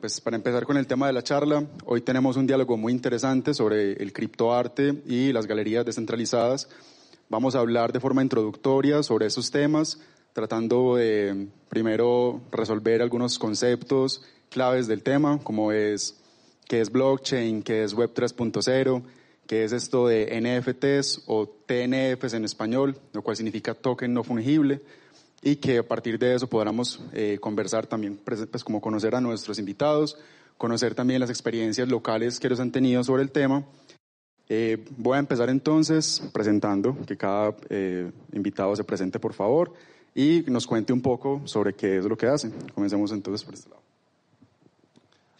Pues para empezar con el tema de la charla, hoy tenemos un diálogo muy interesante sobre el criptoarte y las galerías descentralizadas. Vamos a hablar de forma introductoria sobre esos temas, tratando de primero resolver algunos conceptos claves del tema, como es qué es blockchain, qué es Web 3.0, qué es esto de NFTs o TNFs en español, lo cual significa token no fungible y que a partir de eso podamos eh, conversar también, pues, pues como conocer a nuestros invitados, conocer también las experiencias locales que ellos han tenido sobre el tema. Eh, voy a empezar entonces presentando, que cada eh, invitado se presente por favor y nos cuente un poco sobre qué es lo que hacen. Comencemos entonces por este lado.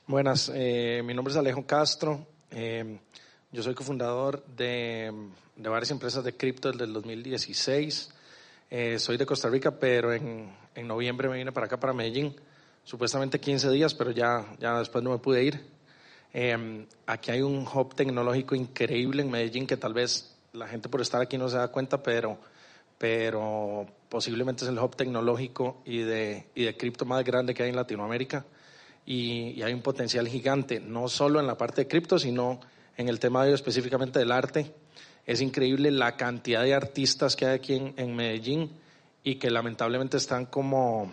Buenas, mi nombre es Alejo Castro. yo soy cofundador de, de varias empresas de cripto desde el 2016. Eh, soy de Costa Rica, pero en, en, noviembre me vine para acá, para Medellín. Supuestamente 15 días, pero ya, ya después no me pude ir. Eh, aquí hay un hub tecnológico increíble en Medellín que tal vez la gente por estar aquí no se da cuenta, pero, pero posiblemente es el hub tecnológico y de, y de cripto más grande que hay en Latinoamérica. Y, y hay un potencial gigante, no solo en la parte de cripto, sino en el tema de, específicamente del arte es increíble la cantidad de artistas que hay aquí en, Medellín y que lamentablemente están como,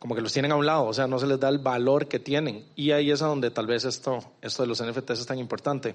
como que los tienen a un lado, o sea, no se les da el valor que tienen. Y ahí es donde tal vez esto, esto de los NFTs es tan importante.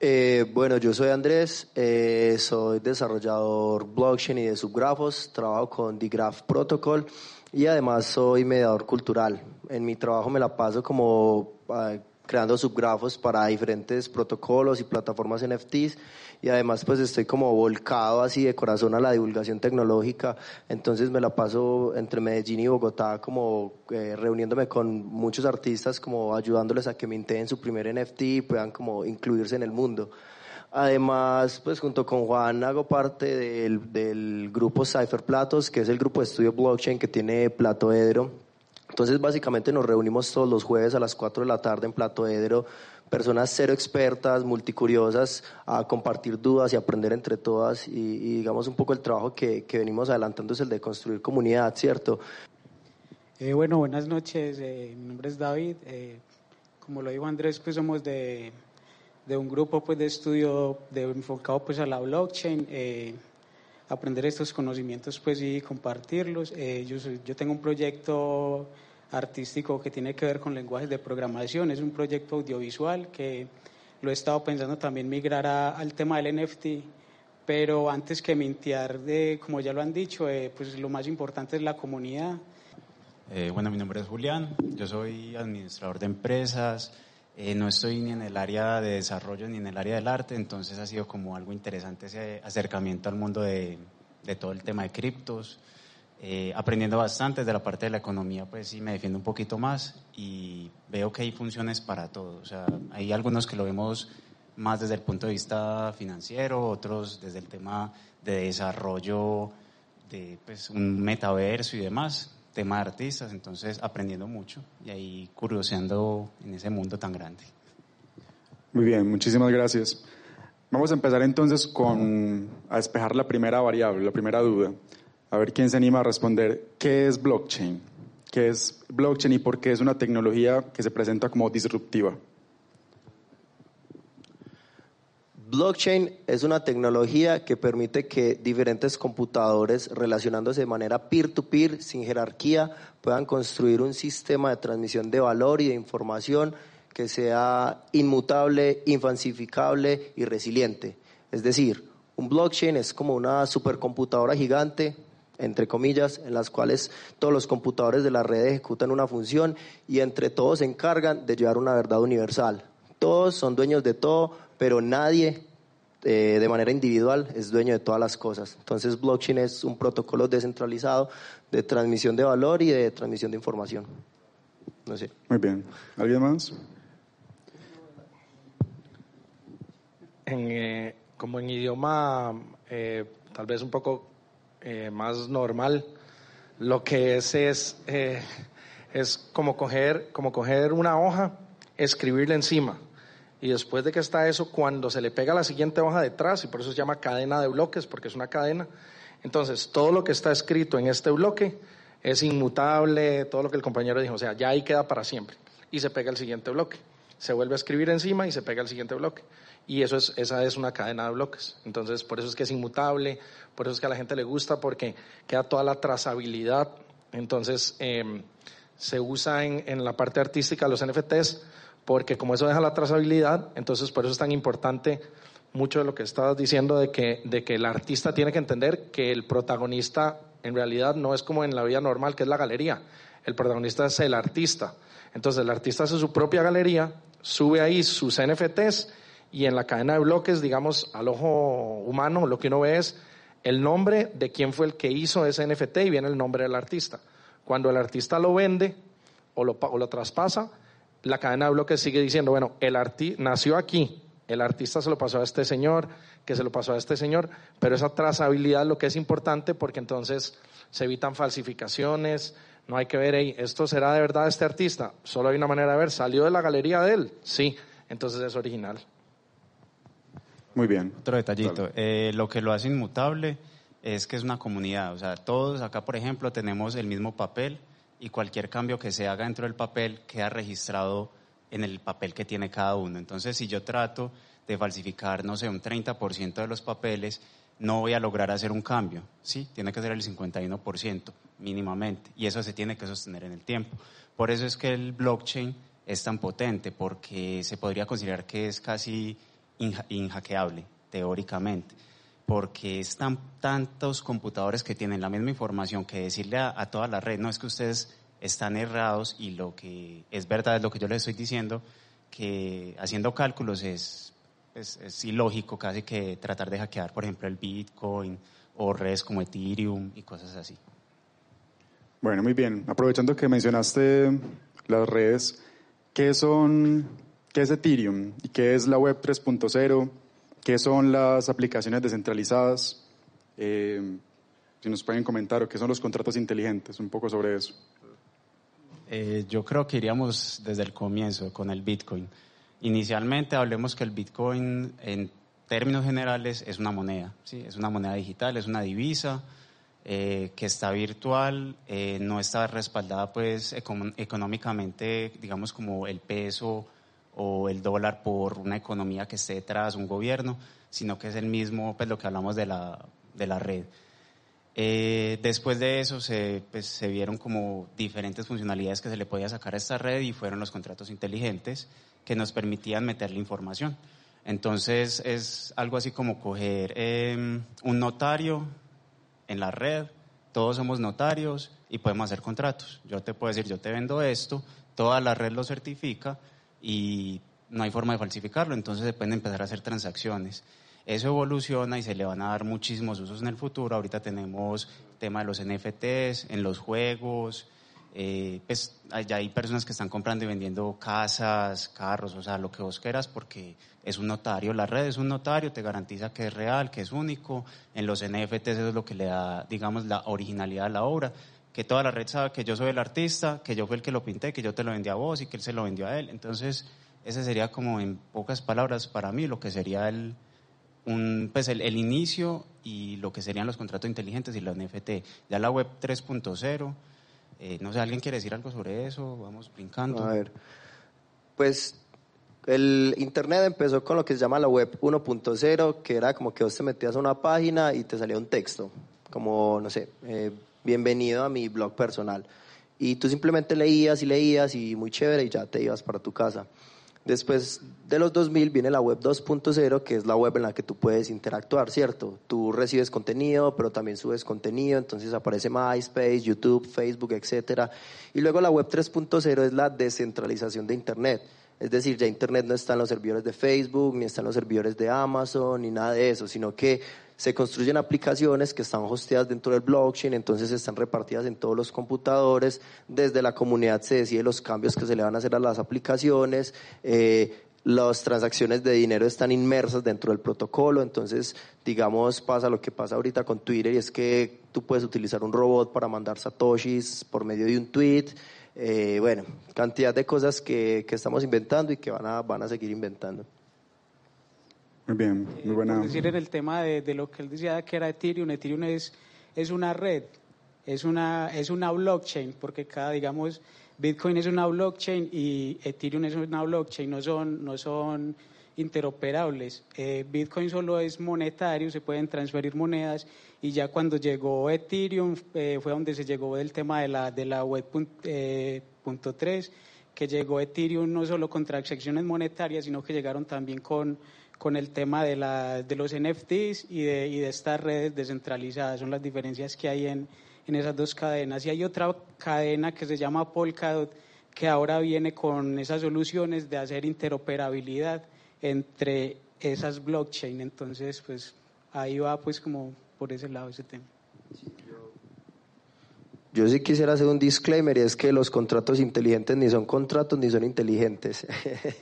Eh, bueno, yo soy Andrés, eh, soy desarrollador blockchain y de subgrafos, trabajo con The Graph Protocol y además soy mediador cultural. En mi trabajo me la paso como ah, creando subgrafos para diferentes protocolos y plataformas NFTs y además pues estoy como volcado así de corazón a la divulgación tecnológica, entonces me la paso entre Medellín y Bogotá como eh, reuniéndome con muchos artistas como ayudándoles a que minteen su primer NFT y puedan como incluirse en el mundo. Además, pues junto con Juan hago parte del, del grupo Cypher Platos, que es el grupo de estudio blockchain que tiene Plato Edro entonces, básicamente nos reunimos todos los jueves a las 4 de la tarde en Plato Edero, personas cero expertas, multicuriosas, a compartir dudas y aprender entre todas. Y, digamos, un poco el trabajo que, que, venimos adelantando es el de construir comunidad, ¿cierto? Eh, bueno, buenas noches. Eh, mi nombre es David. Eh, como lo dijo Andrés, pues somos de, de un grupo pues, de estudio de, enfocado pues, a la blockchain aprender estos conocimientos pues y compartirlos. Eh, yo, yo tengo un proyecto artístico que tiene que ver con lenguajes de programación, es un proyecto audiovisual que lo he estado pensando también migrar al tema del NFT, pero antes que mintear, de, como ya lo han dicho, eh, pues lo más importante es la comunidad. Eh, bueno, mi nombre es Julián, yo soy administrador de empresas, eh, no estoy ni en el área de desarrollo ni en el área del arte, entonces ha sido como algo interesante ese acercamiento al mundo de, de todo el tema de criptos, eh, aprendiendo bastante de la parte de la economía, pues sí me defiendo un poquito más y veo que hay funciones para todo. O sea, hay algunos que lo vemos más desde el punto de vista financiero, otros desde el tema de desarrollo de pues, un metaverso y demás tema de artistas, entonces aprendiendo mucho y ahí curioseando en ese mundo tan grande. Muy bien, muchísimas gracias. Vamos a empezar entonces con a despejar la primera variable, la primera duda. A ver quién se anima a responder qué es blockchain, qué es blockchain y por qué es una tecnología que se presenta como disruptiva. Blockchain es una tecnología que permite que diferentes computadores relacionándose de manera peer-to-peer, sin jerarquía, puedan construir un sistema de transmisión de valor y de información que sea inmutable, infalsificable y resiliente. Es decir, un blockchain es como una supercomputadora gigante, entre comillas, en las cuales todos los computadores de la red ejecutan una función y entre todos se encargan de llevar una verdad universal. Todos son dueños de todo, pero nadie eh, de manera individual es dueño de todas las cosas. Entonces, blockchain es un protocolo descentralizado de transmisión de valor y de transmisión de información. No sé. Muy bien. ¿Alguien más? Eh, como en idioma eh, tal vez un poco más normal, lo que es es, es como, coger, como coger una hoja, escribirle encima y después de que está eso, cuando se le pega la siguiente hoja detrás, y por eso se llama cadena de bloques, porque es una cadena, entonces todo lo que está escrito en este bloque es inmutable, todo lo que el compañero dijo, o sea, ya ahí queda para siempre. Y se pega el siguiente bloque. Se vuelve a escribir encima y se pega el siguiente bloque. Y eso es, esa es una cadena de bloques. Entonces, por eso es que es inmutable, por eso es que a la gente le gusta, porque queda toda la trazabilidad. Entonces, em, se usa en, en la parte artística los NFTs, porque como eso deja la trazabilidad, entonces por eso es tan importante mucho de lo que estabas diciendo de que, de que el artista tiene que entender que el protagonista en realidad no es como en la vida normal, que es la galería. El protagonista es el artista. Entonces el artista hace su propia galería, sube ahí sus NFTs y en la cadena de bloques, digamos, al ojo humano, lo que uno ve es el nombre de quién fue el que hizo ese NFT y viene el nombre del artista. Cuando el artista lo vende o lo, o lo traspasa, la cadena de bloques sigue diciendo, bueno, el artista nació aquí, el artista se lo pasó a este señor, que se lo pasó a este señor, pero esa trazabilidad es lo que es importante porque entonces se evitan falsificaciones, no hay que ver, ¿esto será de verdad este artista? Solo hay una manera de ver, ¿salió de la galería de él? Sí, entonces es original. Muy bien. Otro detallito, eh, lo que lo hace inmutable es que es una comunidad, o sea, todos acá, por ejemplo, tenemos el mismo papel y cualquier cambio que se haga dentro del papel queda registrado en el papel que tiene cada uno. Entonces, si yo trato de falsificar, no sé, un 30% de los papeles, no voy a lograr hacer un cambio, ¿sí? Tiene que ser el 51% mínimamente y eso se tiene que sostener en el tiempo. Por eso es que el blockchain es tan potente, porque se podría considerar que es casi inhackeable, teóricamente, porque están tantos computadores que tienen la misma información que decirle a, toda la red, no es que ustedes están errados y lo que es verdad es lo que yo les estoy diciendo, que haciendo cálculos es, es, ilógico casi que tratar de hackear, por ejemplo, el Bitcoin o redes como Ethereum y cosas así. Bueno, muy bien. Aprovechando que mencionaste las redes, ¿qué son, qué es Ethereum qué es la web 3.0? ¿Qué son las aplicaciones descentralizadas? Eh, si nos pueden comentar, o qué son los contratos inteligentes, un poco sobre eso. Eh, yo creo que iríamos desde el comienzo con el Bitcoin. Inicialmente hablemos que el Bitcoin en términos generales es una moneda, ¿sí? es una moneda digital, es una divisa eh, que está virtual, no está respaldada pues económicamente, digamos como el peso o el dólar por una economía que esté detrás, un gobierno, sino que es el mismo, pues lo que hablamos de la, de la red. Eh, después de eso se, pues, se, vieron como diferentes funcionalidades que se le podía sacar a esta red y fueron los contratos inteligentes que nos permitían meterle información. Entonces es algo así como coger em, un notario en la red, todos somos notarios y podemos hacer contratos. Yo te puedo decir, yo te vendo esto, toda la red lo certifica y no hay forma de falsificarlo, entonces se pueden empezar a hacer transacciones. Eso evoluciona y se le van a dar muchísimos usos en el futuro. Ahorita tenemos el tema de los NFTs en los juegos. Eh, pues ya hay personas que están comprando y vendiendo casas, carros, o sea, lo que vos quieras, porque es un notario. La red es un notario, te garantiza que es real, que es único. En los NFTs eso es lo que le da, digamos, la originalidad a la obra. Que toda la red sabe que yo soy el artista, que yo fui el que lo pinté, que yo te lo vendí a vos y que él se lo vendió a él. Entonces, ese sería como en pocas palabras para mí lo que sería el, pues el, inicio y lo que serían los contratos inteligentes y los NFT. Ya la web 3.0, eh, no sé, ¿alguien quiere decir algo sobre eso? Vamos brincando. A ver, pues el Internet empezó con lo que se llama la web 1.0, que era como que vos te metías a una página y te salía un texto, como, no sé, eh, bienvenido a mi blog personal. Y tú simplemente leías y leías y muy chévere y ya te ibas para tu casa. Después de los 2000 viene la web 2.0, que es la web en la que tú puedes interactuar, ¿cierto? Tú recibes contenido, pero también subes contenido, entonces aparece MySpace, YouTube, Facebook, etc. Y luego la web 3.0 es la descentralización de Internet. Es decir, ya Internet no está en los servidores de Facebook, ni está en los servidores de Amazon, ni nada de eso, sino que se construyen aplicaciones que están hosteadas dentro del blockchain, entonces están repartidas en todos los computadores, desde la comunidad se decide los cambios que se le van a hacer a las aplicaciones, eh, las transacciones de dinero están inmersas dentro del protocolo, entonces, digamos, pasa lo que pasa ahorita con Twitter y es que tú puedes utilizar un robot para mandar satoshis por medio de un tweet, eh, bueno, cantidad de cosas que, que estamos inventando y que van a, van a seguir inventando. Muy bien, muy buena. decir en el tema de, de, lo que él decía que era Ethereum, Ethereum es, es una red es una, es una blockchain, porque cada, digamos, Bitcoin es una blockchain y Ethereum es una blockchain, no son, no son interoperables. Eh, Bitcoin solo es monetario, se pueden transferir monedas y ya cuando llegó Ethereum eh, fue donde se llegó del tema de la, de la web eh, punto 3, que llegó Ethereum no solo con transacciones monetarias, sino que llegaron también con, con el tema de, la, de los NFTs y de, y de estas redes descentralizadas. Son las diferencias que hay en, en esas dos cadenas. Y hay otra cadena que se llama Polkadot, que ahora viene con esas soluciones de hacer interoperabilidad entre esas blockchain. Entonces, pues ahí va pues como por ese lado ese tema. Yo sí quisiera hacer un disclaimer y es que los contratos inteligentes ni son contratos ni son inteligentes.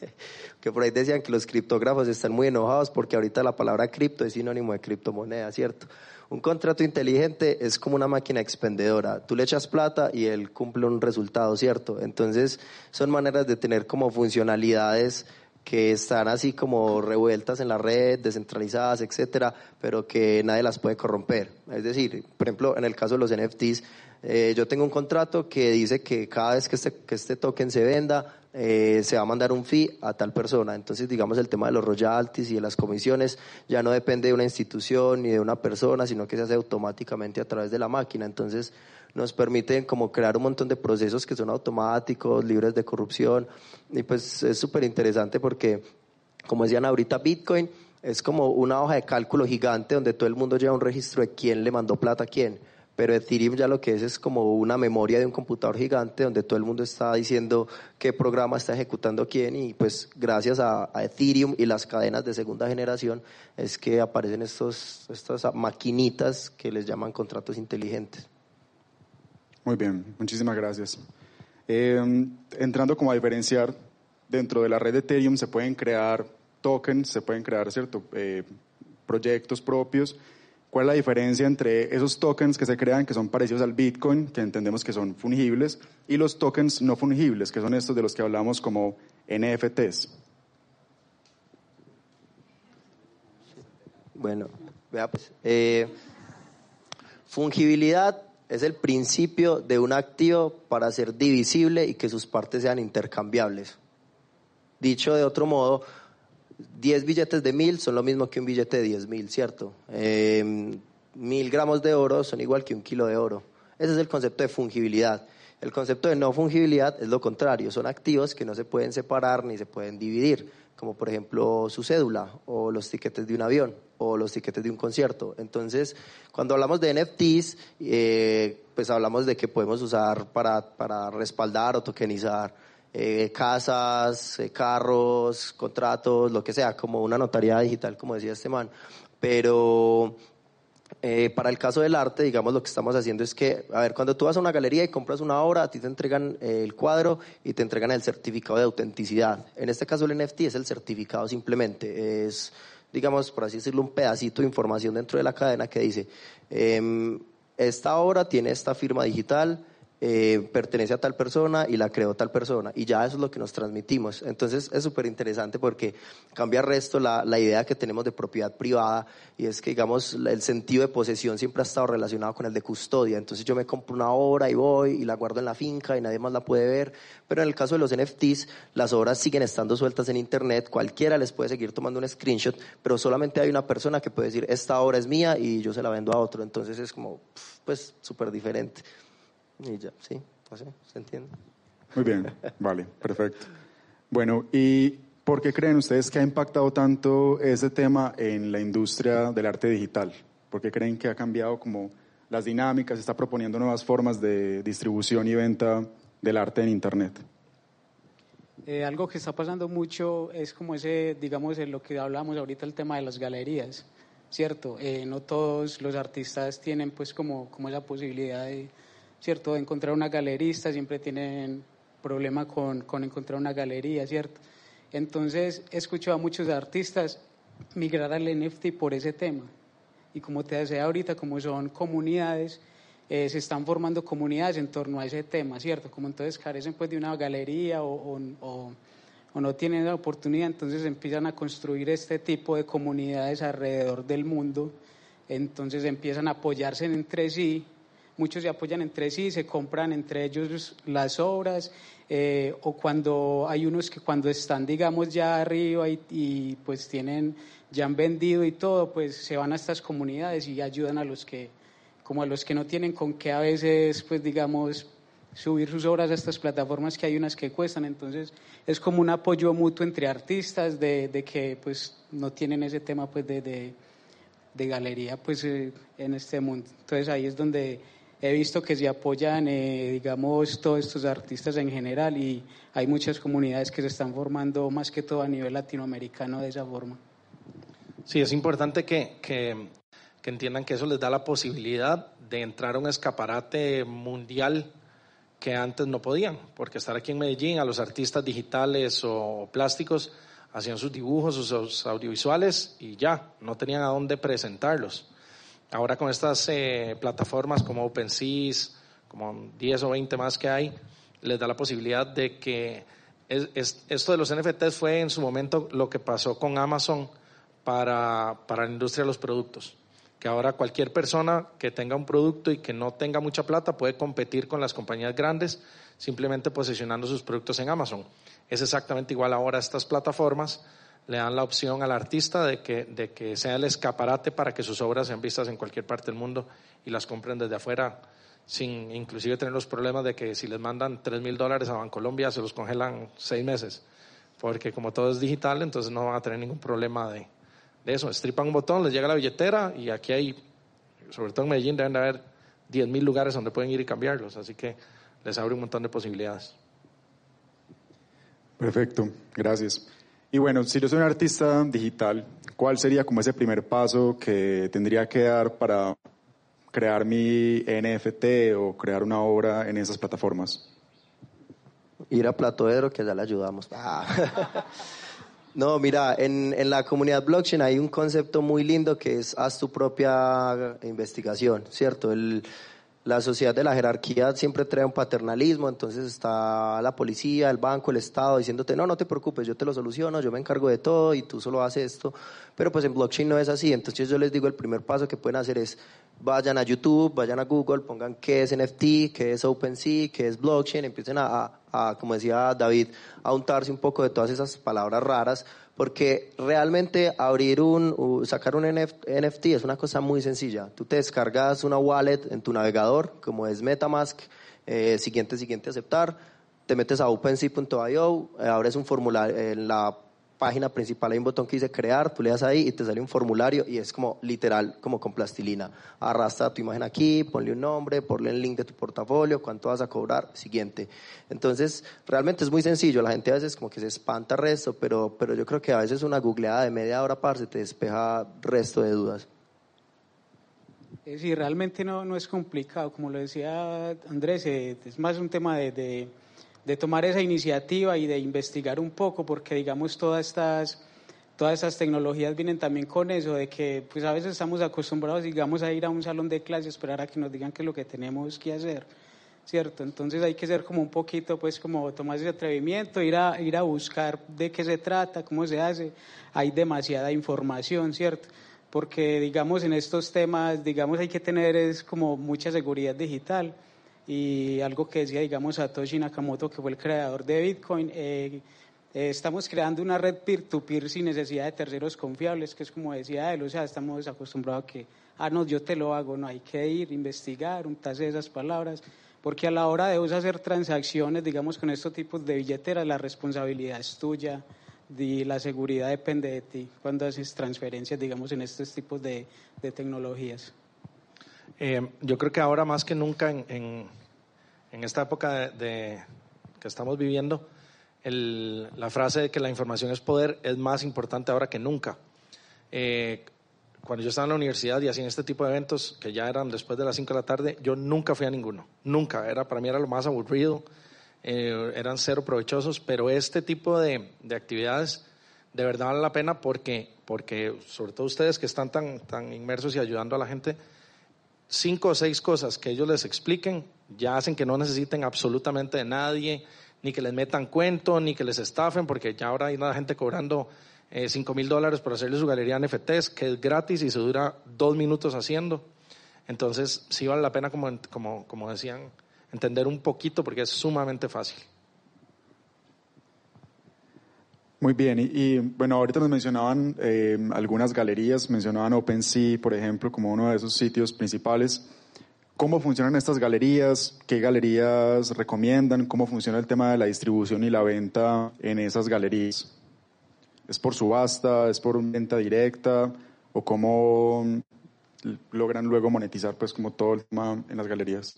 que por ahí decían que los criptógrafos están muy enojados porque ahorita la palabra cripto es sinónimo de criptomoneda, ¿cierto? Un contrato inteligente es como una máquina expendedora. Tú le echas plata y él cumple un resultado, ¿cierto? Entonces son maneras de tener como funcionalidades que están así como revueltas en la red, descentralizadas, etcétera, pero que nadie las puede corromper. Es decir, por ejemplo, en el caso de los NFTs, eh, yo tengo un contrato que dice que cada vez que este, que este token se venda, eh, se va a mandar un fee a tal persona. Entonces, digamos, el tema de los royalties y de las comisiones ya no depende de una institución ni de una persona, sino que se hace automáticamente a través de la máquina. Entonces, nos permiten como crear un montón de procesos que son automáticos, libres de corrupción, y pues es súper interesante porque, como decían ahorita, Bitcoin es como una hoja de cálculo gigante donde todo el mundo lleva un registro de quién le mandó plata a quién. Pero Ethereum ya lo que es es como una memoria de un computador gigante donde todo el mundo está diciendo qué programa está ejecutando quién y pues gracias a, a Ethereum y las cadenas de segunda generación es que aparecen estos, estas maquinitas que les llaman contratos inteligentes. Muy bien, muchísimas gracias. Eh, entrando como a diferenciar, dentro de la red de Ethereum se pueden crear tokens, se pueden crear cierto, eh, proyectos propios. ¿Cuál es la diferencia entre esos tokens que se crean, que son parecidos al Bitcoin, que entendemos que son fungibles, y los tokens no fungibles, que son estos de los que hablamos como NFTs? Bueno, vea pues, eh, fungibilidad es el principio de un activo para ser divisible y que sus partes sean intercambiables. Dicho de otro modo, 10 billetes de mil son lo mismo que un billete de 10 mil, ¿cierto? Eh, mil gramos de oro son igual que un kilo de oro. Ese es el concepto de fungibilidad. El concepto de no fungibilidad es lo contrario, son activos que no se pueden separar ni se pueden dividir, como por ejemplo su cédula o los tiquetes de un avión o los tiquetes de un concierto. Entonces, cuando hablamos de NFTs, eh, pues hablamos de que podemos usar para, para respaldar o tokenizar eh, casas, eh, carros, contratos, lo que sea, como una notaría digital, como decía este man. Pero eh, para el caso del arte, digamos, lo que estamos haciendo es que, a ver, cuando tú vas a una galería y compras una obra, a ti te entregan el cuadro y te entregan el certificado de autenticidad. En este caso el NFT es el certificado simplemente, es, digamos, por así decirlo, un pedacito de información dentro de la cadena que dice, eh, esta obra tiene esta firma digital, eh, pertenece a tal persona y la creó tal persona. Y ya eso es lo que nos transmitimos. Entonces es súper interesante porque cambia resto la, la, idea que tenemos de propiedad privada y es que, digamos, el sentido de posesión siempre ha estado relacionado con el de custodia. Entonces yo me compro una obra y voy y la guardo en la finca y nadie más la puede ver. Pero en el caso de los NFTs, las obras siguen estando sueltas en Internet. Cualquiera les puede seguir tomando un screenshot, pero solamente hay una persona que puede decir, esta obra es mía y yo se la vendo a otro. Entonces es como, pues, súper diferente. Y ya, sí, así, ¿se entiende? Muy bien, vale, perfecto. Bueno, ¿y por qué creen ustedes que ha impactado tanto ese tema en la industria del arte digital? ¿Por qué creen que ha cambiado como las dinámicas, está proponiendo nuevas formas de distribución y venta del arte en Internet? Eh, algo que está pasando mucho es como ese, digamos, en lo que hablamos ahorita, el tema de las galerías, ¿cierto? Eh, no todos los artistas tienen pues como, como esa posibilidad de ¿cierto? Encontrar una galerista, siempre tienen problema con, con encontrar una galería, ¿cierto? Entonces, he escuchado a muchos artistas migrar al NFT por ese tema. Y como te decía ahorita, como son comunidades, eh, se están formando comunidades en torno a ese tema, ¿cierto? Como entonces carecen pues de una galería o, o, o no tienen la oportunidad, entonces empiezan a construir este tipo de comunidades alrededor del mundo, entonces empiezan a apoyarse entre sí muchos se apoyan entre sí, se compran entre ellos las obras, eh, o cuando hay unos que cuando están, digamos, ya arriba y, y, pues tienen, ya han vendido y todo, pues se van a estas comunidades y ayudan a los que, como a los que no tienen con qué a veces, pues digamos, subir sus obras a estas plataformas que hay unas que cuestan. Entonces es como un apoyo mutuo entre artistas de, de que pues no tienen ese tema pues de, de, de galería pues eh, en este mundo. Entonces ahí es donde he visto que se apoyan, eh, digamos, todos estos artistas en general y hay muchas comunidades que se están formando más que todo a nivel latinoamericano de esa forma. Sí, es importante que, que, que entiendan que eso les da la posibilidad de entrar a un escaparate mundial que antes no podían, porque estar aquí en Medellín, a los artistas digitales o plásticos hacían sus dibujos, sus audiovisuales y ya, no tenían a dónde presentarlos. Ahora con estas eh, plataformas como OpenSeas, como 10 o 20 más que hay, les da la posibilidad de que es, es, esto de los NFTs fue en su momento lo que pasó con Amazon para, para la industria de los productos que ahora cualquier persona que tenga un producto y que no tenga mucha plata puede competir con las compañías grandes simplemente posicionando sus productos en Amazon. Es exactamente igual ahora estas plataformas le dan la opción al artista de que, de que sea el escaparate para que sus obras sean vistas en cualquier parte del mundo y las compren desde afuera sin inclusive tener los problemas de que si les mandan tres mil dólares a Bancolombia se los congelan seis meses porque como todo es digital entonces no van a tener ningún problema de, de eso, estripan un botón, les llega la billetera y aquí hay, sobre todo en Medellín, deben de haber 10.000 lugares donde pueden ir y cambiarlos, así que les abre un montón de posibilidades. Perfecto, gracias. Y bueno, si yo soy un artista digital, ¿cuál sería como ese primer paso que tendría que dar para crear mi NFT o crear una obra en esas plataformas? Ir a Platoedro, que ya le ayudamos. Ah. No, mira, en, en, la comunidad blockchain hay un concepto muy lindo que es haz tu propia investigación, ¿cierto? El, la sociedad de la jerarquía siempre trae un paternalismo, entonces está la policía, el banco, el Estado diciéndote, no, no te preocupes, yo te lo soluciono, yo me encargo de todo y tú solo haces esto. Pero pues en blockchain no es así, entonces yo les digo, el primer paso que pueden hacer es vayan a YouTube, vayan a Google, pongan qué es NFT, qué es OpenSea, qué es blockchain, empiecen a, a, como decía David, a untarse un poco de todas esas palabras raras, porque realmente abrir un, sacar un NFT es una cosa muy sencilla. Tú te descargas una wallet en tu navegador, como es MetaMask, eh, siguiente, siguiente, aceptar, te metes a OpenSea.io, eh, abres un formulario en la página principal hay un botón que dice crear, tú le das ahí y te sale un formulario y es como literal, como con plastilina. Arrastra tu imagen aquí, ponle un nombre, ponle el link de tu portafolio, cuánto vas a cobrar, siguiente. Entonces, realmente es muy sencillo, la gente a veces como que se espanta resto, pero, pero yo creo que a veces una googleada de media hora, se te despeja resto de dudas. Sí, realmente no, no es complicado, como lo decía Andrés, eh, es más un tema de de tomar esa iniciativa y de investigar un poco, porque digamos todas estas, todas estas tecnologías vienen también con eso, de que pues a veces estamos acostumbrados, digamos, a ir a un salón de clase, esperar a que nos digan qué es lo que tenemos que hacer, ¿cierto? Entonces hay que ser como un poquito, pues como tomar ese atrevimiento, ir a, ir a buscar de qué se trata, cómo se hace, hay demasiada información, ¿cierto? Porque digamos en estos temas, digamos hay que tener es como mucha seguridad digital y algo que decía, digamos, Satoshi Nakamoto, que fue el creador de Bitcoin, eh, eh, estamos creando una red peer-to-peer sin necesidad de terceros confiables, que es como decía él, o sea, estamos acostumbrados a que, ah, no, yo te lo hago, no hay que ir, investigar, untarse esas palabras, porque a la hora de hacer transacciones, digamos, con estos tipos de billeteras, la responsabilidad es tuya y la seguridad depende de ti cuando haces transferencias, digamos, en estos tipos de, de tecnologías. Eh, yo creo que ahora más que nunca en, en, en esta época de, que estamos viviendo, el, la frase de que la información es poder es más importante ahora que nunca. Eh, cuando yo estaba en la universidad y hacían este tipo de eventos, que ya eran después de las 5 de la tarde, yo nunca fui a ninguno. Nunca. Era, para mí era lo más aburrido. Eh, eran cero provechosos, pero este tipo de, de, actividades de verdad vale la pena porque, porque sobre todo ustedes que están tan, tan inmersos y ayudando a la gente, cinco o seis cosas que ellos les expliquen ya hacen que no necesiten absolutamente de nadie, ni que les metan cuento, ni que les estafen, porque ya ahora hay una gente cobrando eh, cinco mil dólares por hacerle su galería NFTs, que es gratis y se dura dos minutos haciendo. Entonces, sí vale la pena, como, como, como decían, entender un poquito porque es sumamente fácil. Muy bien, y, bueno, ahorita nos mencionaban eh, algunas galerías, mencionaban OpenSea, por ejemplo, como uno de esos sitios principales. ¿Cómo funcionan estas galerías? ¿Qué galerías recomiendan? ¿Cómo funciona el tema de la distribución y la venta en esas galerías? ¿Es por subasta? ¿Es por venta directa? ¿O cómo logran luego monetizar pues como todo el tema en las galerías?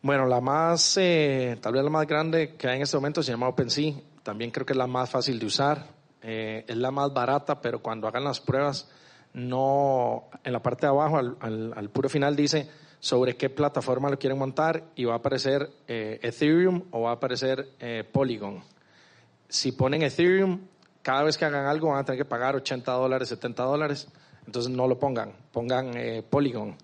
Bueno, la más, eh, tal vez la más grande que hay en este momento se llama OpenSea. También creo que es la más fácil de usar. Eh, es la más barata, pero cuando hagan las pruebas, no, en la parte de abajo, al, puro final dice sobre qué plataforma lo quieren montar y va a aparecer eh, Ethereum o va a aparecer Polygon. Si ponen Ethereum, cada vez que hagan algo van a tener que pagar 80 dólares, 70 dólares. Entonces no lo pongan, pongan Polygon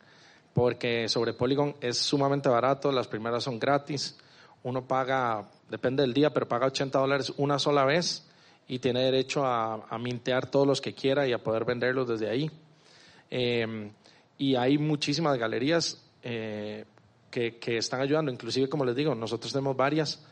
porque sobre Polygon es sumamente barato, las primeras son gratis, uno paga, depende del día, pero paga 80 dólares una sola vez y tiene derecho a, mintear todos los que quiera y a poder venderlos desde ahí. Em, y hay muchísimas galerías eh, que, están ayudando, inclusive como les digo, nosotros tenemos varias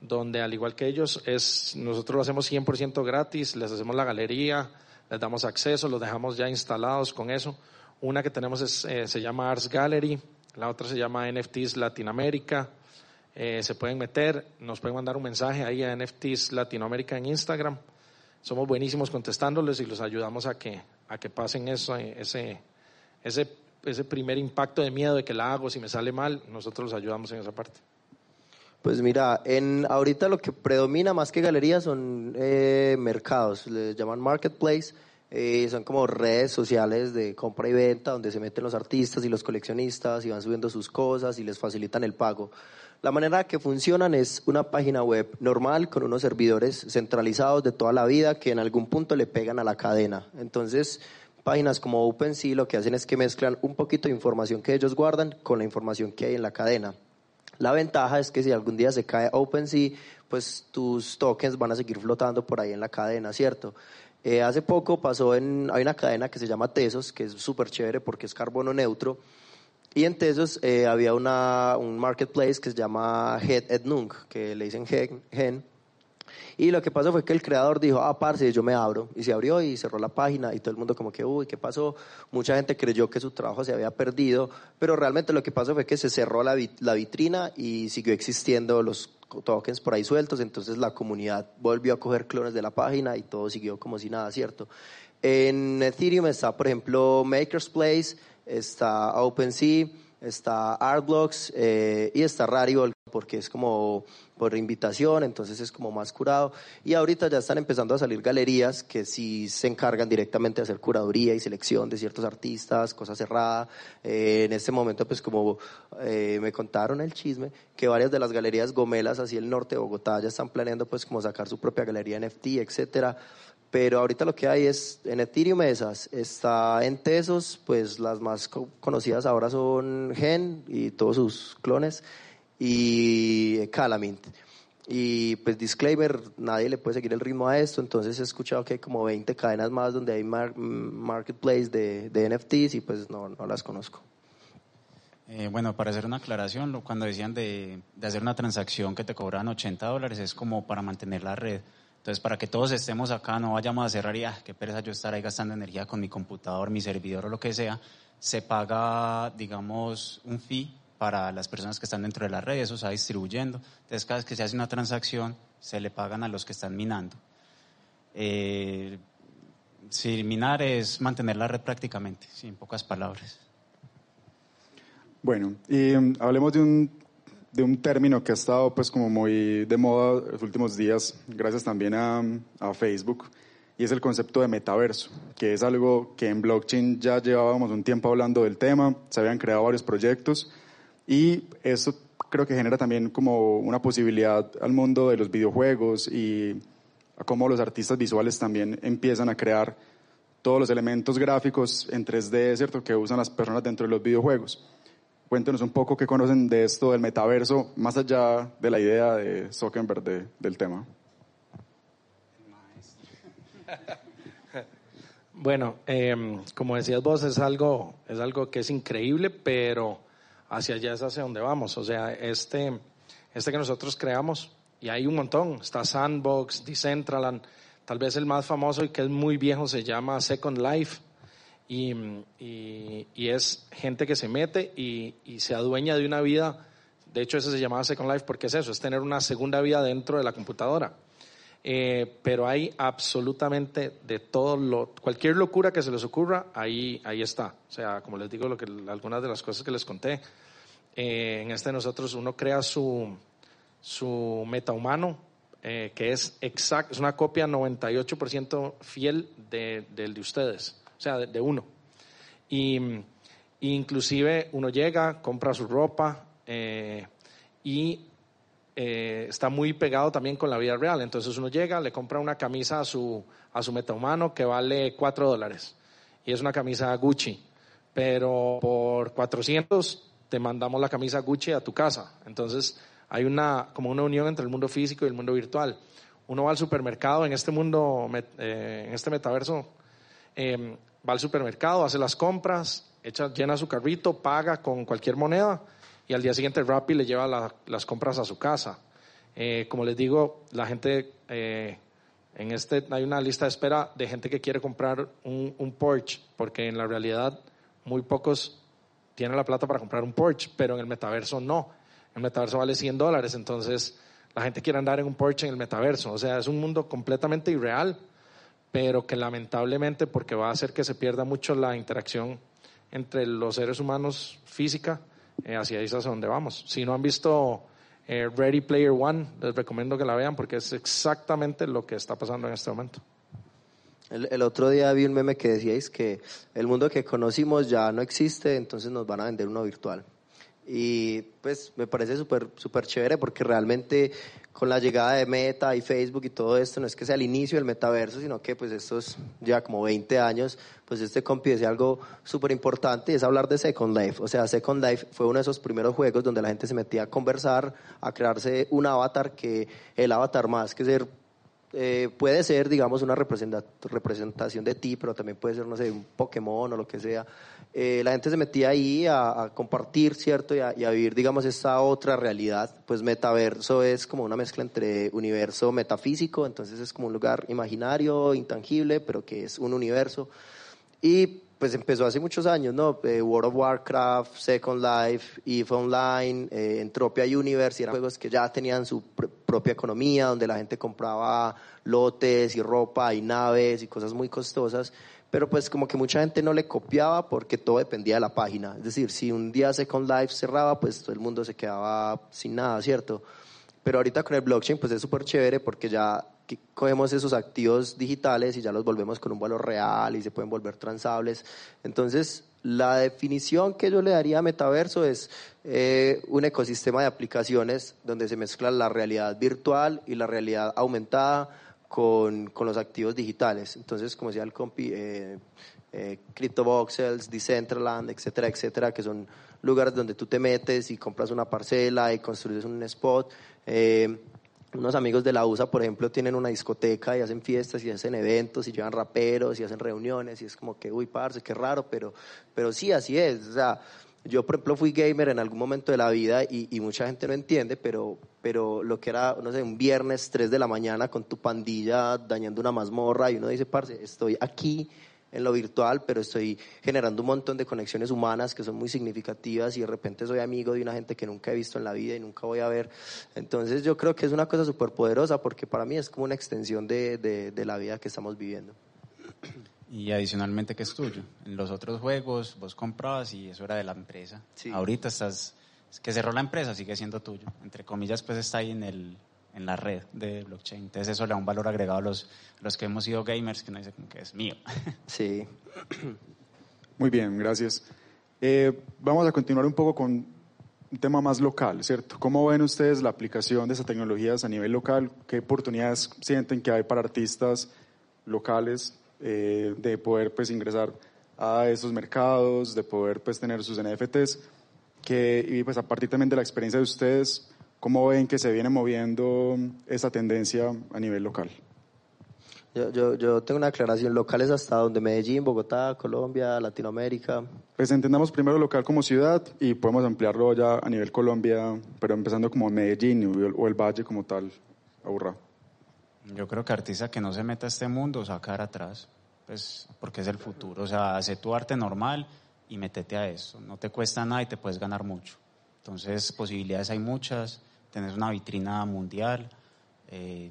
donde al igual que ellos, es, nosotros lo hacemos 100% gratis, les hacemos la galería, les damos acceso, los dejamos ya instalados con eso. Una que tenemos es, eh, se llama Arts Gallery, la otra se llama NFTs Latinoamérica. Eh, se pueden meter, nos pueden mandar un mensaje ahí a NFTs Latinoamérica en Instagram. Somos buenísimos contestándoles y los ayudamos a que, a que pasen eso, ese, ese, ese primer impacto de miedo de que la hago, si me sale mal, nosotros los ayudamos en esa parte. Pues mira, en ahorita lo que predomina más que galerías son eh, mercados, les llaman marketplace eh, son como redes sociales de compra y venta donde se meten los artistas y los coleccionistas y van subiendo sus cosas y les facilitan el pago. La manera que funcionan es una página web normal con unos servidores centralizados de toda la vida que en algún punto le pegan a la cadena. Entonces, páginas como OpenSea lo que hacen es que mezclan un poquito de información que ellos guardan con la información que hay en la cadena. La ventaja es que si algún día se cae OpenSea, pues tus tokens van a seguir flotando por ahí en la cadena, ¿cierto? Eh, hace poco pasó en, hay una cadena que se llama Tesos, que es súper chévere porque es carbono neutro. Y en Tesos eh, había una, un marketplace que se llama Head et Nunc, que le dicen Gen. Y lo que pasó fue que el creador dijo, ah, parce, yo me abro. Y se abrió y cerró la página y todo el mundo como que, uy, ¿qué pasó? Mucha gente creyó que su trabajo se había perdido, pero realmente lo que pasó fue que se cerró la, la vitrina y siguió existiendo los tokens por ahí sueltos, entonces la comunidad volvió a coger clones de la página y todo siguió como si nada, ¿cierto? En Ethereum está, por ejemplo, Maker's Place, está OpenSea, está Artblocks eh, y está Rarible porque es como por invitación, entonces es como más curado. Y ahorita ya están empezando a salir galerías que sí se encargan directamente de hacer curaduría y selección de ciertos artistas, cosa cerrada. Eh, en este momento, pues como eh, me contaron el chisme, que varias de las galerías gomelas así el norte de Bogotá ya están planeando pues como sacar su propia galería NFT, etcétera. Pero ahorita lo que hay es en Ethereum esas, está en Tesos, pues las más conocidas ahora son Gen y todos sus clones y Calamint. Y pues disclaimer, nadie le puede seguir el ritmo a esto, entonces he escuchado que hay como 20 cadenas más donde hay marketplace de, NFTs y pues no, no las conozco. Eh, bueno, para hacer una aclaración, cuando decían de, de, hacer una transacción que te cobran 80 dólares es como para mantener la red. Entonces, para que todos estemos acá, no vayamos a cerrar y, ah, qué pereza yo estar ahí gastando energía con mi computador, mi servidor o lo que sea, se paga, digamos, un fee para las personas que están dentro de la red, eso se va distribuyendo. Entonces, cada vez que se hace una transacción, se le pagan a los que están minando. Eh, si minar es mantener la red prácticamente, en pocas palabras. Bueno, y um, hablemos de un, de un término que ha estado pues como muy de moda los últimos días, gracias también a, a Facebook, y es el concepto de metaverso, que es algo que en blockchain ya llevábamos un tiempo hablando del tema, se habían creado varios proyectos, y eso creo que genera también como una posibilidad al mundo de los videojuegos y a cómo los artistas visuales también empiezan a crear todos los elementos gráficos en 3D, ¿cierto?, que usan las personas dentro de los videojuegos. Cuéntenos un poco qué conocen de esto del metaverso, más allá de la idea de Zuckerberg del tema. Bueno, em, como decías vos, es algo, es algo que es increíble, pero hacia allá es hacia donde vamos. O sea, este, este que nosotros creamos, y hay un montón, está Sandbox, Decentraland, tal vez el más famoso y que es muy viejo se llama Second Life. Y, y, es gente que se mete y, y, se adueña de una vida. De hecho, ese se llamaba Second Life porque es eso, es tener una segunda vida dentro de la computadora. Eh, pero hay absolutamente de todo lo, cualquier locura que se les ocurra, ahí, ahí está. O sea, como les digo, lo que, algunas de las cosas que les conté, eh, en este nosotros uno crea su, su metahumano, eh, que es exacto, es una copia 98% fiel de, del de ustedes, sea, de, uno. Y, inclusive uno llega, compra su ropa y eh, está muy pegado también con la vida real. Entonces uno llega, le compra una camisa a su, a su metahumano que vale 4 dólares y es una camisa Gucci, pero por 400 te mandamos la camisa Gucci a tu casa. Entonces hay una, como una unión entre el mundo físico y el mundo virtual. Uno va al supermercado en este mundo, eh, en este metaverso, eh, va al supermercado, hace las compras, llena su carrito, paga con cualquier moneda y al día siguiente Rappi le lleva las compras a su casa. Eh, como les digo, la gente, eh, en este hay una lista de espera de gente que quiere comprar un, un Porsche, porque en la realidad muy pocos tienen la plata para comprar un Porsche, pero en el metaverso no. El metaverso vale 100 dólares, entonces la gente quiere andar en un Porsche en el metaverso. O sea, es un mundo completamente irreal, pero que lamentablemente, porque va a hacer que se pierda mucho la interacción entre los seres humanos física, eh, hacia ahí es hacia donde vamos. Si no han visto eh, Ready Player One, les recomiendo que la vean porque es exactamente lo que está pasando en este momento. El, el, otro día vi un meme que decíais que el mundo que conocimos ya no existe, entonces nos van a vender uno virtual. Y pues me parece súper super chévere porque realmente con la llegada de Meta y Facebook y todo esto, no es que sea el inicio del metaverso, sino que pues estos ya como 20 años, pues este compi decía algo súper importante y es hablar de Second Life. O sea, Second Life fue uno de esos primeros juegos donde la gente se metía a conversar, a crearse un avatar que el avatar más que ser eh, puede ser, digamos, una representación de ti, pero también puede ser, no sé, un Pokémon o lo que sea. Eh, la gente se metía ahí a, compartir, ¿cierto? Y a, vivir, digamos, esta otra realidad. Pues metaverso es como una mezcla entre universo metafísico, entonces es como un lugar imaginario, intangible, pero que es un universo. Y pues empezó hace muchos años, ¿no? Eh, World of Warcraft, Second Life, EVE Online, eh, Entropia Universe, y eran juegos que ya tenían su propia economía, donde la gente compraba lotes y ropa y naves y cosas muy costosas, pero pues como que mucha gente no le copiaba porque todo dependía de la página. Es decir, si un día Second Life cerraba, pues todo el mundo se quedaba sin nada, ¿cierto? Pero ahorita con el blockchain pues es súper chévere porque ya cogemos esos activos digitales y ya los volvemos con un valor real y se pueden volver transables. Entonces, la definición que yo le daría a metaverso es eh, un ecosistema de aplicaciones donde se mezcla la realidad virtual y la realidad aumentada con, con los activos digitales. Entonces, como decía el compi, eh, eh, CryptoVoxels, Decentraland, etcétera, etcétera, que son lugares donde tú te metes y compras una parcela y construyes un spot. Eh, unos amigos de la USA, por ejemplo, tienen una discoteca y hacen fiestas y hacen eventos y llevan raperos y hacen reuniones y es como que, uy, parce, qué raro, pero, pero sí, así es. O sea, yo, por ejemplo, fui gamer en algún momento de la vida y, y, mucha gente no entiende, pero, pero lo que era, no sé, un viernes 3 de la mañana con tu pandilla dañando una mazmorra y uno dice, parce, estoy aquí en lo virtual, pero estoy generando un montón de conexiones humanas que son muy significativas y de repente soy amigo de una gente que nunca he visto en la vida y nunca voy a ver. Entonces yo creo que es una cosa súper poderosa porque para mí es como una extensión de, de, la vida que estamos viviendo. Y adicionalmente que es tuyo. En los otros juegos vos comprabas y eso era de la empresa. Ahorita estás, que cerró la empresa, sigue siendo tuyo. Entre comillas, pues está ahí en el, en la red de blockchain. Entonces eso le da un valor agregado a los, los que hemos sido gamers que no dice como que es mío. Sí. Muy bien, gracias. Eh, vamos a continuar un poco con un tema más local, ¿cierto? ¿Cómo ven ustedes la aplicación de esas tecnologías a nivel local? ¿Qué oportunidades sienten que hay para artistas locales eh, de poder pues ingresar a esos mercados, de poder pues tener sus NFTs? Que, y pues a partir también de la experiencia de ustedes, ¿Cómo ven que se viene moviendo esa tendencia a nivel local? Yo, yo, yo tengo una aclaración, locales hasta donde Medellín, Bogotá, Colombia, Latinoamérica. Pues entendamos primero local como ciudad y podemos ampliarlo ya a nivel Colombia, pero empezando como Medellín o el, o el Valle como tal, Aburrá. Yo creo que artista que no se meta a este mundo sacar atrás, pues porque es el futuro. O sea, hace tu arte normal y métete a eso. No te cuesta nada y te puedes ganar mucho. Entonces, posibilidades hay muchas. Tenés una vitrina mundial. Eh,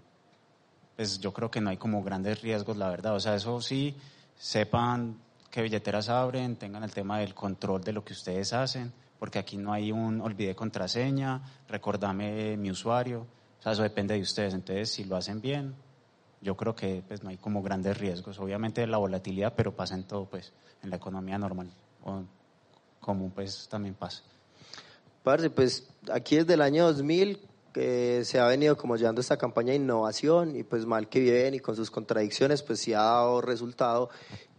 pues yo creo que no hay como grandes riesgos, la verdad. O sea, eso sí, sepan qué billeteras abren, tengan el tema del control de lo que ustedes hacen, porque aquí no hay un olvidé contraseña, recordame mi usuario. O sea, eso depende de ustedes. Entonces, si lo hacen bien, yo creo que pues no hay como grandes riesgos. Obviamente la volatilidad, pero pasa en todo, pues, en la economía normal o común, pues también pasa. Parce, pues aquí desde el año 2000 que se ha venido como llevando esta campaña de innovación y pues mal que bien y con sus contradicciones pues sí ha dado resultado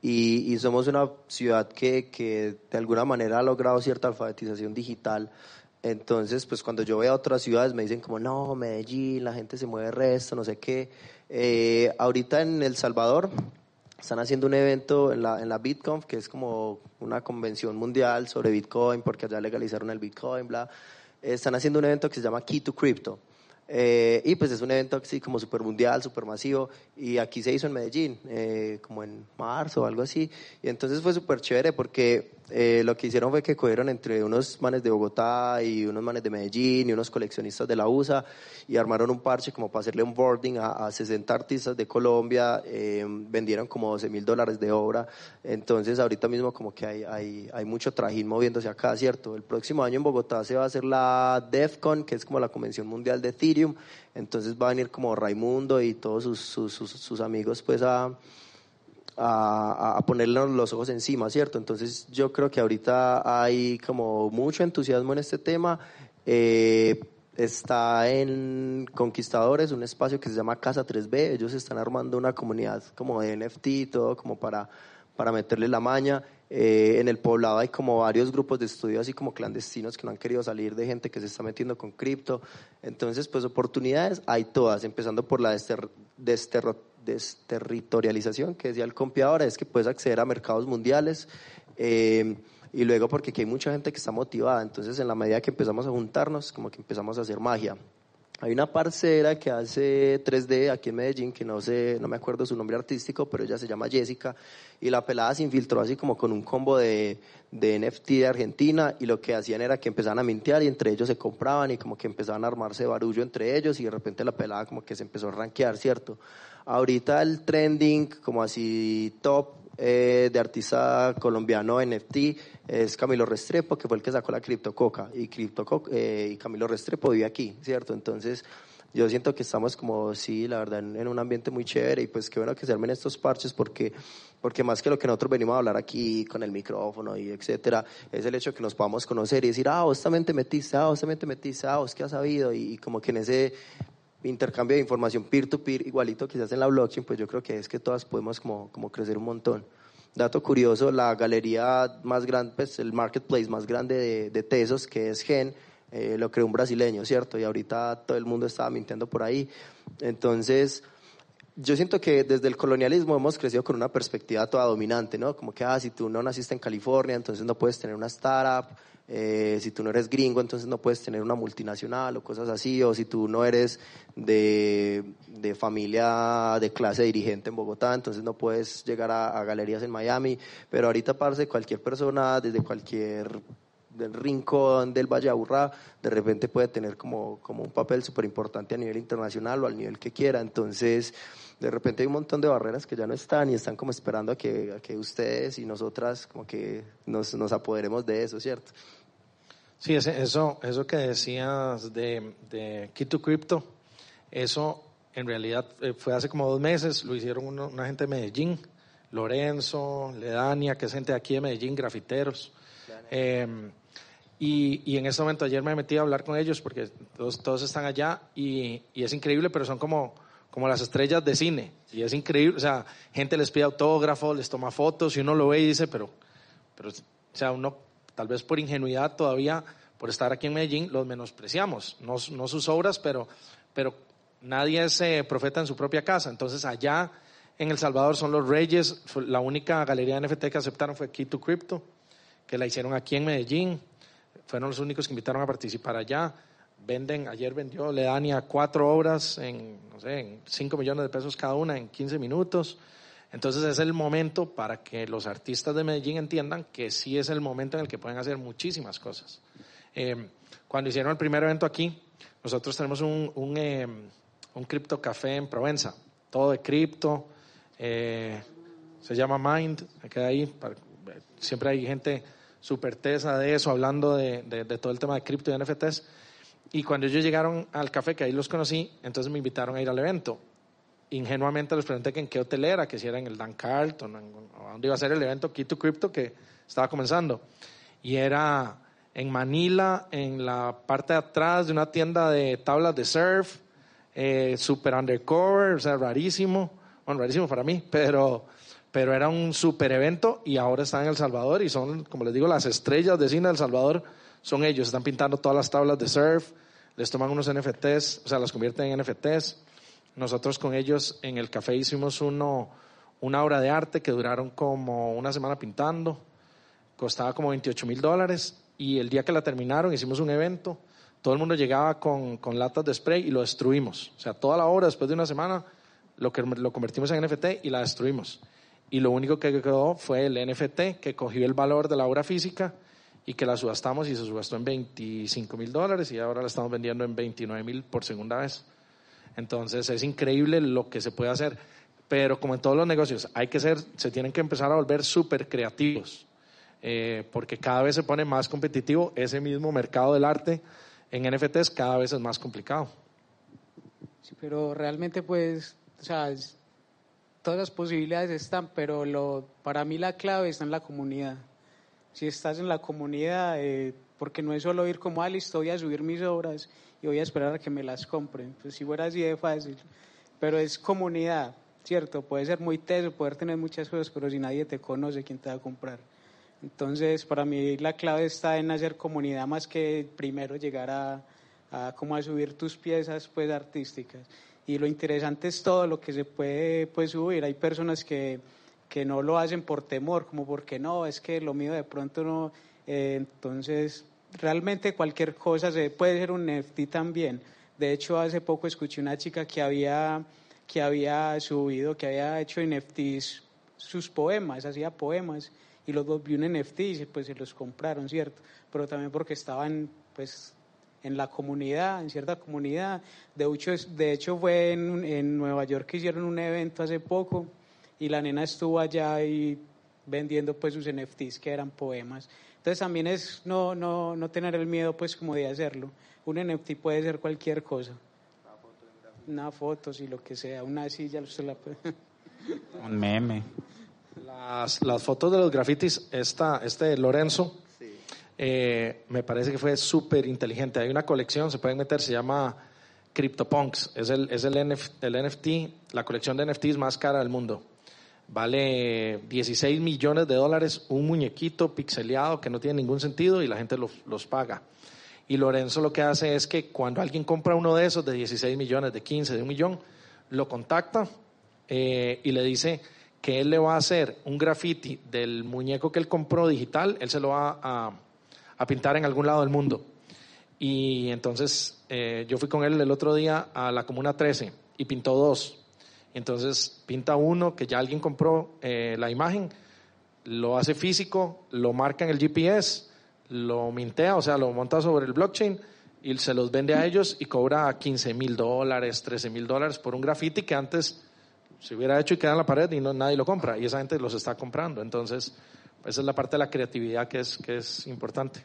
y, y somos una ciudad que, que de alguna manera ha logrado cierta alfabetización digital entonces, pues cuando yo veo a otras ciudades me dicen como, no, Medellín, la gente se mueve resto, no sé qué. Eh, ahorita en El Salvador están haciendo un evento en la, en la BitConf, que es como una convención mundial sobre Bitcoin, porque allá legalizaron el Bitcoin, bla. Están haciendo un evento que se llama Key to Crypto. Eh, y pues es un evento así como super mundial, super masivo, y aquí se hizo en Medellín, eh, como en marzo o algo así, y entonces fue súper chévere porque eh, lo que hicieron fue que cogieron entre unos manes de Bogotá y unos manes de Medellín y unos coleccionistas de la USA y armaron un parche como para hacerle un boarding a, a 60 artistas de Colombia, eh, vendieron como 12 mil dólares de obra, entonces ahorita mismo como que hay, hay, hay mucho trajín moviéndose acá, ¿cierto? El próximo año en Bogotá se va a hacer la DEFCON, que es como la Convención Mundial de Ethereum, entonces va a venir como Raimundo y todos sus, sus, sus, sus amigos pues a a, a, ponerle los ojos encima, ¿cierto? Entonces yo creo que ahorita hay como mucho entusiasmo en este tema. Eh, está en Conquistadores, un espacio que se llama Casa 3B. Ellos están armando una comunidad como de NFT y todo, como para, para meterle la maña. Eh, en el poblado hay como varios grupos de estudio así como clandestinos que no han querido salir de gente que se está metiendo con cripto. Entonces, pues oportunidades hay todas, empezando por la desterro desterritorialización que decía el compi ahora, es que puedes acceder a mercados mundiales. Eh, y luego porque aquí hay mucha gente que está motivada, entonces en la medida que empezamos a juntarnos, como que empezamos a hacer magia. Hay una parcera que hace 3D aquí en Medellín, que no sé, no me acuerdo su nombre artístico, pero ella se llama Jessica, y la pelada se infiltró así como con un combo de, de NFT de Argentina, y lo que hacían era que empezaban a mintear y entre ellos se compraban y como que empezaban a armarse barullo entre ellos, y de repente la pelada como que se empezó a rankear, ¿cierto? Ahorita el trending, como así top eh, de artista colombiano NFT es Camilo Restrepo, que fue el que sacó la Criptococa. Y, Cripto eh, y Camilo Restrepo vive aquí, ¿cierto? Entonces, yo siento que estamos como, sí, la verdad, en, en, un ambiente muy chévere y pues qué bueno que se armen estos parches porque, porque más que lo que nosotros venimos a hablar aquí con el micrófono y etcétera, es el hecho de que nos podamos conocer y decir, ah, vos también te metiste, ah, vos también te metiste, ah, vos qué has sabido y, y como que en ese intercambio de información peer-to-peer, igualito quizás en la blockchain, pues yo creo que es que todas podemos como, como crecer un montón. Dato curioso, la galería más grande, pues el marketplace más grande de, Tesos, que es Gen, eh, lo creó un brasileño, ¿cierto? Y ahorita todo el mundo estaba mintiendo por ahí. Entonces, yo siento que desde el colonialismo hemos crecido con una perspectiva toda dominante, ¿no? Como que, ah, si tú no naciste en California, entonces no puedes tener una startup, eh, si tú no eres gringo, entonces no puedes tener una multinacional o cosas así, o si tú no eres de, de familia de clase dirigente en Bogotá, entonces no puedes llegar a, galerías en Miami, pero ahorita, parce, cualquier persona desde cualquier del rincón del Valle Aburrá, de repente puede tener como, como un papel súper importante a nivel internacional o al nivel que quiera. Entonces, de repente hay un montón de barreras que ya no están y están como esperando a que, a que ustedes y nosotras como que nos, nos apoderemos de eso, ¿cierto? Sí, eso, eso que decías de, de Quito Crypto, eso en realidad eh, fue hace como dos meses, lo hicieron una, una gente de Medellín, Lorenzo, Ledania, que es gente de aquí de Medellín, grafiteros. Eh, y, y, en este momento ayer me metí a hablar con ellos porque todos, todos están allá y, y, es increíble, pero son como, como las estrellas de cine. Y es increíble, o sea, gente les pide autógrafos, les toma fotos y uno lo ve y dice, pero, pero, o sea, uno tal vez por ingenuidad todavía, por estar aquí en Medellín, los menospreciamos. No, no sus obras, pero, pero nadie es eh, profeta en su propia casa. Entonces allá en El Salvador son los Reyes. La única galería de NFT que aceptaron fue Key to Crypto, que la hicieron aquí en Medellín. Fueron los únicos que invitaron a participar allá. Venden, ayer vendió Ledania cuatro obras en, no sé, en 5 millones de pesos cada una en 15 minutos. Entonces es el momento para que los artistas de Medellín entiendan que sí es el momento en el que pueden hacer muchísimas cosas. Eh, cuando hicieron el primer evento aquí, nosotros tenemos un, un, eh, un cripto café en Provenza, todo de cripto, eh, se llama Mind, queda ahí, siempre hay gente súper tesa de eso, hablando de, de, de, todo el tema de cripto y NFTs. Y cuando ellos llegaron al café, que ahí los conocí, entonces me invitaron a ir al evento. Ingenuamente les pregunté que en qué hotel era, que si era en el Dan Carlton, o dónde iba a ser el evento Key to Crypto que estaba comenzando. Y era en Manila, en la parte de atrás de una tienda de tablas de surf, eh, super undercover, o sea, rarísimo, bueno, rarísimo para mí, pero, pero era un super evento y ahora están en El Salvador y son, como les digo, las estrellas de cine de El Salvador son ellos, están pintando todas las tablas de surf, les toman unos NFTs, o sea, las convierten en NFTs. Nosotros con ellos en el café hicimos uno, una obra de arte que duraron como una semana pintando, costaba como 28 mil dólares y el día que la terminaron hicimos un evento, todo el mundo llegaba con, con, latas de spray y lo destruimos. O sea, toda la obra después de una semana lo, que, lo convertimos en NFT y la destruimos. Y lo único que quedó fue el NFT que cogió el valor de la obra física y que la subastamos y se subastó en 25 mil dólares y ahora la estamos vendiendo en 29 mil por segunda vez. Entonces es increíble lo que se puede hacer, pero como en todos los negocios, hay que ser, se tienen que empezar a volver súper creativos eh, porque cada vez se pone más competitivo ese mismo mercado del arte en NFTs cada vez es más complicado. Sí, pero realmente pues, o sea, es, todas las posibilidades están, pero lo, para mí la clave está en la comunidad. Si estás en la comunidad, eh, porque no es solo ir como, ah, listo, voy a subir mis obras y voy a esperar a que me las compren. Pues si fuera así de fácil, pero es comunidad, ¿cierto? Puede ser muy teso, poder tener muchas cosas, pero si nadie te conoce, ¿quién te va a comprar? Entonces, para mí la clave está en hacer comunidad más que primero llegar a, a como a subir tus piezas pues artísticas. Y lo interesante es todo lo que se puede pues subir. Hay personas que, que no lo hacen por temor, como porque no, es que lo mío de pronto no. Eh, entonces, realmente cualquier cosa se puede ser un NFT también. De hecho, hace poco escuché una chica que había, que había subido, que había hecho NFTs sus poemas, hacía poemas y los volvió un NFT y pues se los compraron, ¿cierto? Pero también porque estaban pues en la comunidad, en cierta comunidad. De hecho, de hecho fue en, en Nueva York que hicieron un evento hace poco y la nena estuvo allá y vendiendo pues sus NFTs que eran poemas. Entonces también es no, no, no tener el miedo pues como de hacerlo. Un NFT puede ser cualquier cosa. Una foto, si lo que sea, una silla, usted la puede... Un meme. Las, las fotos de los grafitis, esta, este Lorenzo, sí. eh, me parece que fue súper inteligente. Hay una colección, se pueden meter, se llama CryptoPunks. Es, el, es el, NF, el NFT, la colección de NFTs más cara del mundo. Vale 16 millones de dólares un muñequito pixeleado que no tiene ningún sentido y la gente los, los paga. Y Lorenzo lo que hace es que cuando alguien compra uno de esos de 16 millones, de 15, de un millón, lo contacta eh, y le dice que él le va a hacer un graffiti del muñeco que él compró digital, él se lo va a, pintar en algún lado del mundo. Y entonces eh, yo fui con él el otro día a la Comuna 13 y pintó dos. Entonces pinta uno que ya alguien compró eh, la imagen, lo hace físico, lo marca en el GPS, lo mintea, o sea, lo monta sobre el blockchain y se los vende a ellos y cobra 15 mil dólares, 13 mil dólares por un graffiti que antes se hubiera hecho y queda en la pared y no, nadie lo compra y esa gente los está comprando. Entonces, esa es la parte de la creatividad que es, que es importante.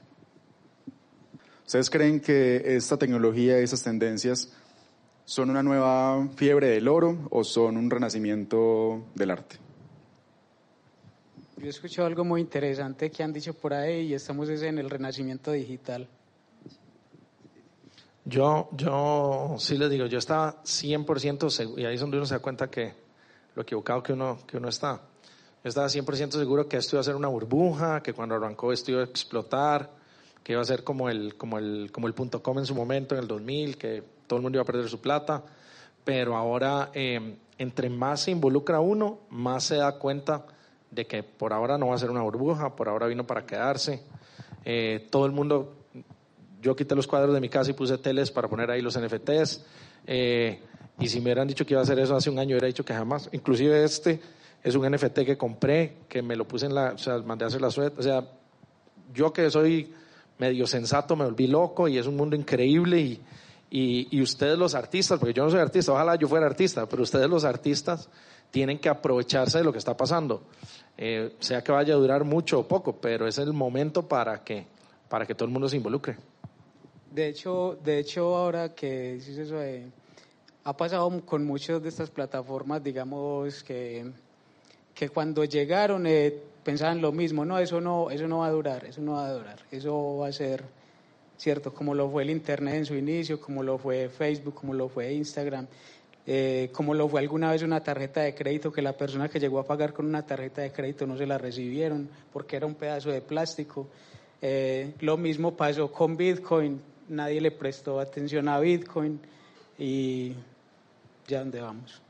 ¿Ustedes creen que esta tecnología y esas tendencias son una nueva fiebre del oro o son un renacimiento del arte? Yo he escuchado algo muy interesante que han dicho por ahí y estamos en el renacimiento digital. Yo, yo sí les digo, yo estaba 100% seguro, y ahí es donde uno se da cuenta que lo equivocado que uno, que uno está. Yo estaba 100% seguro que esto iba a ser una burbuja, que cuando arrancó esto iba a explotar, que iba a ser como el, como el, como el punto com en su momento, en el 2000, que todo el mundo iba a perder su plata. Pero ahora eh, entre más se involucra uno, más se da cuenta de que por ahora no va a ser una burbuja, por ahora vino para quedarse. Eh, todo el mundo, yo quité los cuadros de mi casa y puse teles para poner ahí los NFTs. Eh, y si me hubieran dicho que iba a hacer eso hace un año, hubiera dicho que jamás. Inclusive este es un NFT que compré, que me lo puse en la, o sea, mandé a hacer la suerte. O sea, yo que soy medio sensato me volví loco y es un mundo increíble y, y, ustedes los artistas, porque yo no soy artista, ojalá yo fuera artista, pero ustedes los artistas tienen que aprovecharse de lo que está pasando. Eh, sea que vaya a durar mucho o poco, pero es el momento para que, para que todo el mundo se involucre. De hecho, de hecho ahora que dices eso, ha pasado con muchas de estas plataformas, digamos que, que cuando llegaron eh, pensaban lo mismo, no, eso no, eso no va a durar, eso no va a durar, eso va a ser cierto, como lo fue el internet en su inicio, como lo fue Facebook, como lo fue Instagram. Eh, como lo fue alguna vez una tarjeta de crédito que la persona que llegó a pagar con una tarjeta de crédito no se la recibieron porque era un pedazo de plástico. Eh, lo mismo pasó con Bitcoin, nadie le prestó atención a Bitcoin y ya dónde vamos.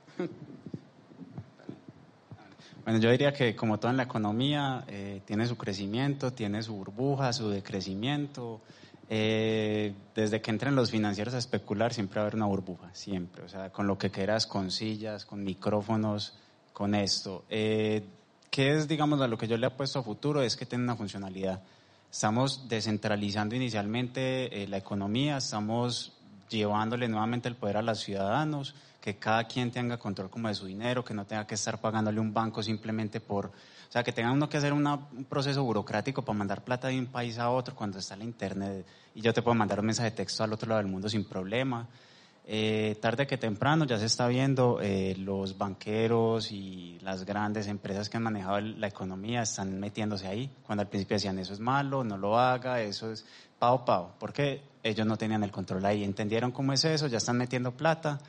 Bueno, yo diría que como todo en la economía, eh, tiene su crecimiento, tiene su burbuja, su decrecimiento. Eh, desde que entren los financieros a especular, siempre va a haber una burbuja, siempre. O sea, con lo que quieras, con sillas, con micrófonos, con esto. Eh, ¿Qué es, digamos, a lo que yo le he puesto a futuro? Es que tiene una funcionalidad. Estamos descentralizando inicialmente eh, la economía, estamos llevándole nuevamente el poder a los ciudadanos, que cada quien tenga control como de su dinero, que no tenga que estar pagándole un banco simplemente por o sea, que tengan uno que hacer un proceso burocrático para mandar plata de un país a otro cuando está la internet y yo te puedo mandar un mensaje de texto al otro lado del mundo sin problema. Eh, tarde que temprano ya se está viendo, eh, los banqueros y las grandes empresas que han manejado la economía están metiéndose ahí. Cuando al principio decían eso es malo, no lo haga, eso es pao pao, porque ellos no tenían el control ahí. Entendieron cómo es eso, ya están metiendo plata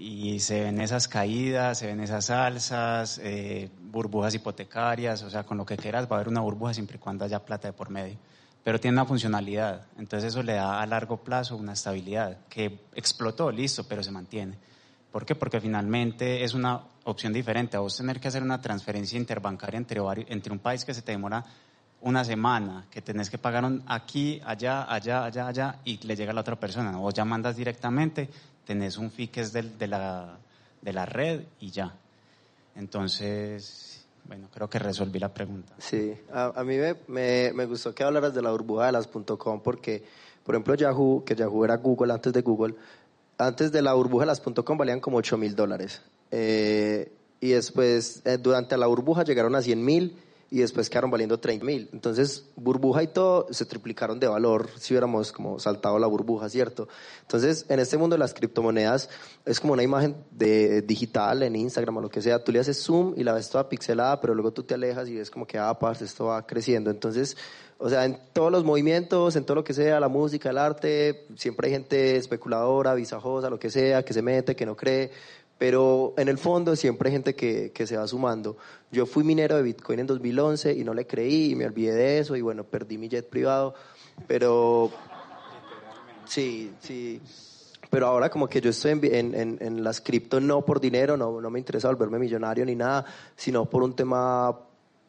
y se ven esas caídas, se ven esas alzas, eh, burbujas hipotecarias, o sea, con lo que quieras va a haber una burbuja siempre y cuando haya plata de por medio. Pero tiene una funcionalidad, entonces eso le da a largo plazo una estabilidad que explotó, listo, pero se mantiene. ¿Por qué? Porque finalmente es una opción diferente. A vos tener que hacer una transferencia interbancaria entre, entre un país que se te demora una semana, que tenés que pagar aquí, allá, allá, allá, allá, y le llega a la otra persona. Vos ya mandas directamente, tenés un fee que es de, la, de la red y ya. Entonces, bueno, creo que resolví la pregunta. Sí, a, a mí me, me, gustó que hablaras de la burbuja de las .com porque, por ejemplo, Yahoo, que Yahoo era Google antes de Google, antes de la burbuja de las .com valían como 8 mil dólares. Eh, y después, eh, durante la burbuja llegaron a 100 mil y después quedaron valiendo 30 mil. Entonces, burbuja y todo se triplicaron de valor si hubiéramos como saltado la burbuja, ¿cierto? Entonces, en este mundo de las criptomonedas es como una imagen de, digital en Instagram o lo que sea. Tú le haces zoom y la ves toda pixelada, pero luego tú te alejas y ves como que, ah, parce, esto va creciendo. Entonces, o sea, en todos los movimientos, en todo lo que sea, la música, el arte, siempre hay gente especuladora, visajosa, lo que sea, que se mete, que no cree pero en el fondo siempre hay gente que, que, se va sumando. Yo fui minero de Bitcoin en 2011 y no le creí y me olvidé de eso y bueno, perdí mi jet privado, pero sí, sí. Pero ahora como que yo estoy en, en, en las cripto no por dinero, no, no me interesa volverme millonario ni nada, sino por un tema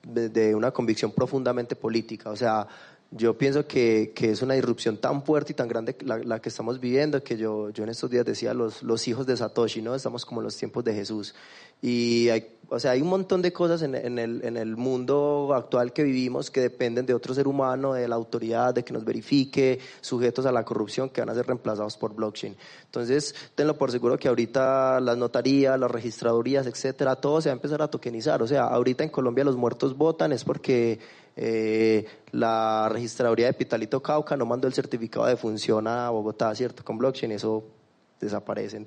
de, de una convicción profundamente política. O sea, yo pienso que, que, es una irrupción tan fuerte y tan grande la, la, que estamos viviendo que yo, yo en estos días decía los, los hijos de Satoshi, ¿no? Estamos como en los tiempos de Jesús. Y hay, o sea, hay un montón de cosas en, en, el, en el mundo actual que vivimos que dependen de otro ser humano, de la autoridad, de que nos verifique, sujetos a la corrupción que van a ser reemplazados por blockchain. Entonces, tenlo por seguro que ahorita las notarías, las registradurías, etcétera, todo se va a empezar a tokenizar. O sea, ahorita en Colombia los muertos votan es porque eh, la registraduría de Pitalito Cauca no mandó el certificado de función a Bogotá, ¿cierto? Con blockchain, eso desaparece.